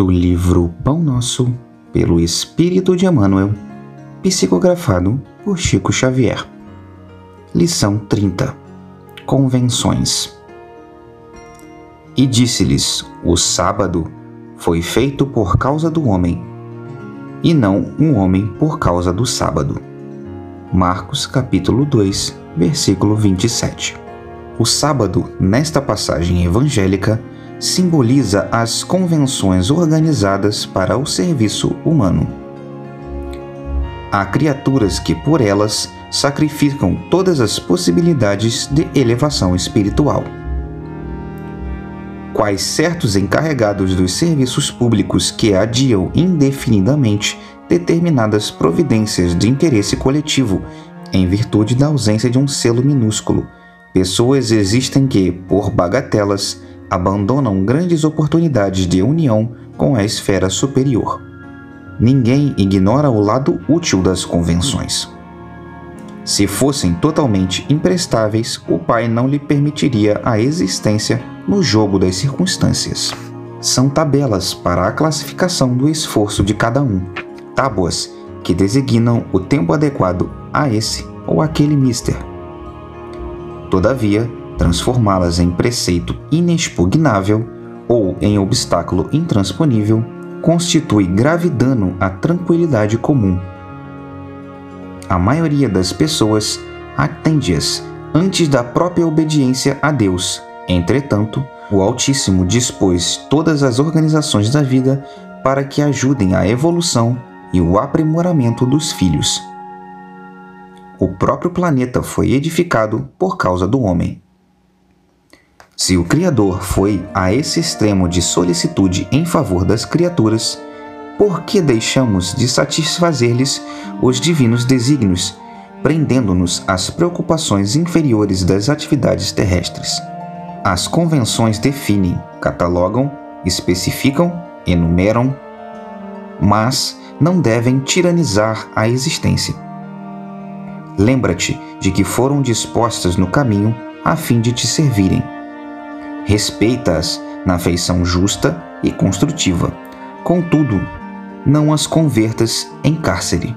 do livro Pão Nosso, pelo Espírito de Emmanuel, psicografado por Chico Xavier. Lição 30 Convenções E disse-lhes: O sábado foi feito por causa do homem, e não um homem por causa do sábado. Marcos capítulo 2, versículo 27. O sábado, nesta passagem evangélica, simboliza as convenções organizadas para o serviço humano. Há criaturas que, por elas, sacrificam todas as possibilidades de elevação espiritual. Quais certos encarregados dos serviços públicos que adiam indefinidamente determinadas providências de interesse coletivo, em virtude da ausência de um selo minúsculo. Pessoas existem que, por bagatelas, abandonam grandes oportunidades de união com a esfera superior. Ninguém ignora o lado útil das convenções. Se fossem totalmente imprestáveis, o pai não lhe permitiria a existência no jogo das circunstâncias. São tabelas para a classificação do esforço de cada um, tábuas que designam o tempo adequado a esse ou aquele mister. Todavia, transformá-las em preceito inexpugnável ou em obstáculo intransponível constitui grave dano à tranquilidade comum. A maioria das pessoas atende-as antes da própria obediência a Deus. Entretanto, o Altíssimo dispôs todas as organizações da vida para que ajudem à evolução e o aprimoramento dos filhos. O próprio planeta foi edificado por causa do homem. Se o Criador foi a esse extremo de solicitude em favor das criaturas, por que deixamos de satisfazer-lhes os divinos desígnios, prendendo-nos às preocupações inferiores das atividades terrestres? As convenções definem, catalogam, especificam, enumeram, mas não devem tiranizar a existência. Lembra-te de que foram dispostas no caminho a fim de te servirem respeita-as na feição justa e construtiva. Contudo, não as convertas em cárcere.